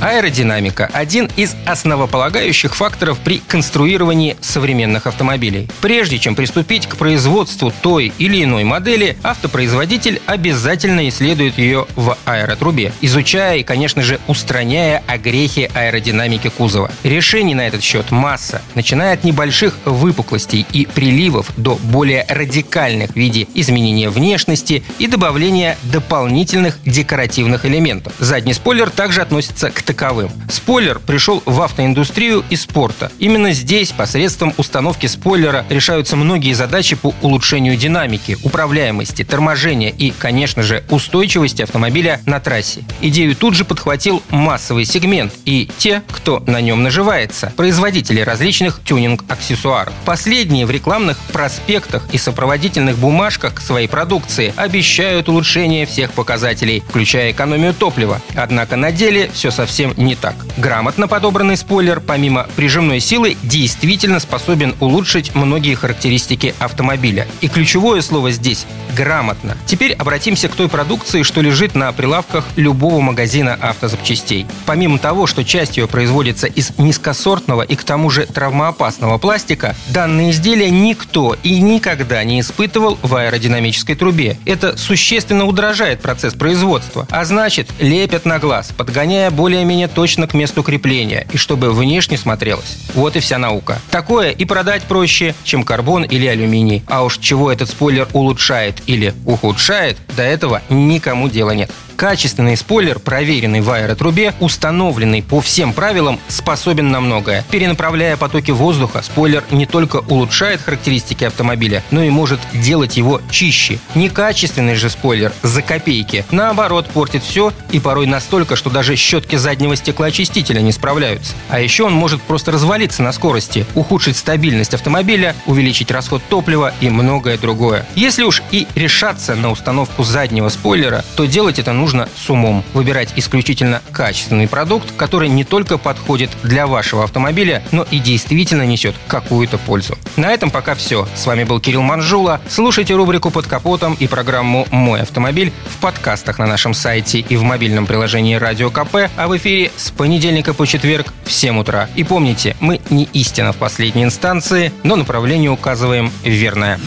Аэродинамика – один из основополагающих факторов при конструировании современных автомобилей. Прежде чем приступить к производству той или иной модели, автопроизводитель обязательно исследует ее в аэротрубе, изучая и, конечно же, устраняя огрехи аэродинамики кузова. Решений на этот счет масса, начиная от небольших выпуклостей и приливов до более радикальных в виде изменения внешности и добавления дополнительных декоративных элементов. Задний спойлер также относится к таковым. Спойлер пришел в автоиндустрию и спорта. Именно здесь посредством установки спойлера решаются многие задачи по улучшению динамики, управляемости, торможения и, конечно же, устойчивости автомобиля на трассе. Идею тут же подхватил массовый сегмент и те, кто на нем наживается, производители различных тюнинг-аксессуаров. Последние в рекламных проспектах и сопроводительных бумажках своей продукции обещают улучшение всех показателей, включая экономию топлива. Однако на деле все совсем совсем не так. Грамотно подобранный спойлер, помимо прижимной силы, действительно способен улучшить многие характеристики автомобиля. И ключевое слово здесь грамотно. Теперь обратимся к той продукции, что лежит на прилавках любого магазина автозапчастей. Помимо того, что часть ее производится из низкосортного и к тому же травмоопасного пластика, данные изделия никто и никогда не испытывал в аэродинамической трубе. Это существенно удорожает процесс производства, а значит лепят на глаз, подгоняя более более-менее точно к месту крепления и чтобы внешне смотрелось. Вот и вся наука. Такое и продать проще, чем карбон или алюминий. А уж чего этот спойлер улучшает или ухудшает, до этого никому дела нет. Качественный спойлер, проверенный в аэротрубе, установленный по всем правилам, способен на многое. Перенаправляя потоки воздуха, спойлер не только улучшает характеристики автомобиля, но и может делать его чище. Некачественный же спойлер за копейки, наоборот, портит все и порой настолько, что даже щетки заднего стеклоочистителя не справляются. А еще он может просто развалиться на скорости, ухудшить стабильность автомобиля, увеличить расход топлива и многое другое. Если уж и решаться на установку заднего спойлера, то делать это нужно нужно с умом. Выбирать исключительно качественный продукт, который не только подходит для вашего автомобиля, но и действительно несет какую-то пользу. На этом пока все. С вами был Кирилл Манжула. Слушайте рубрику «Под капотом» и программу «Мой автомобиль» в подкастах на нашем сайте и в мобильном приложении «Радио КП», а в эфире с понедельника по четверг в 7 утра. И помните, мы не истина в последней инстанции, но направление указываем верное.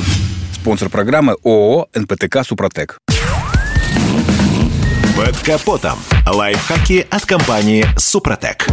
Спонсор программы ООО «НПТК Супротек». Капотом. Лайфхаки от компании «Супротек».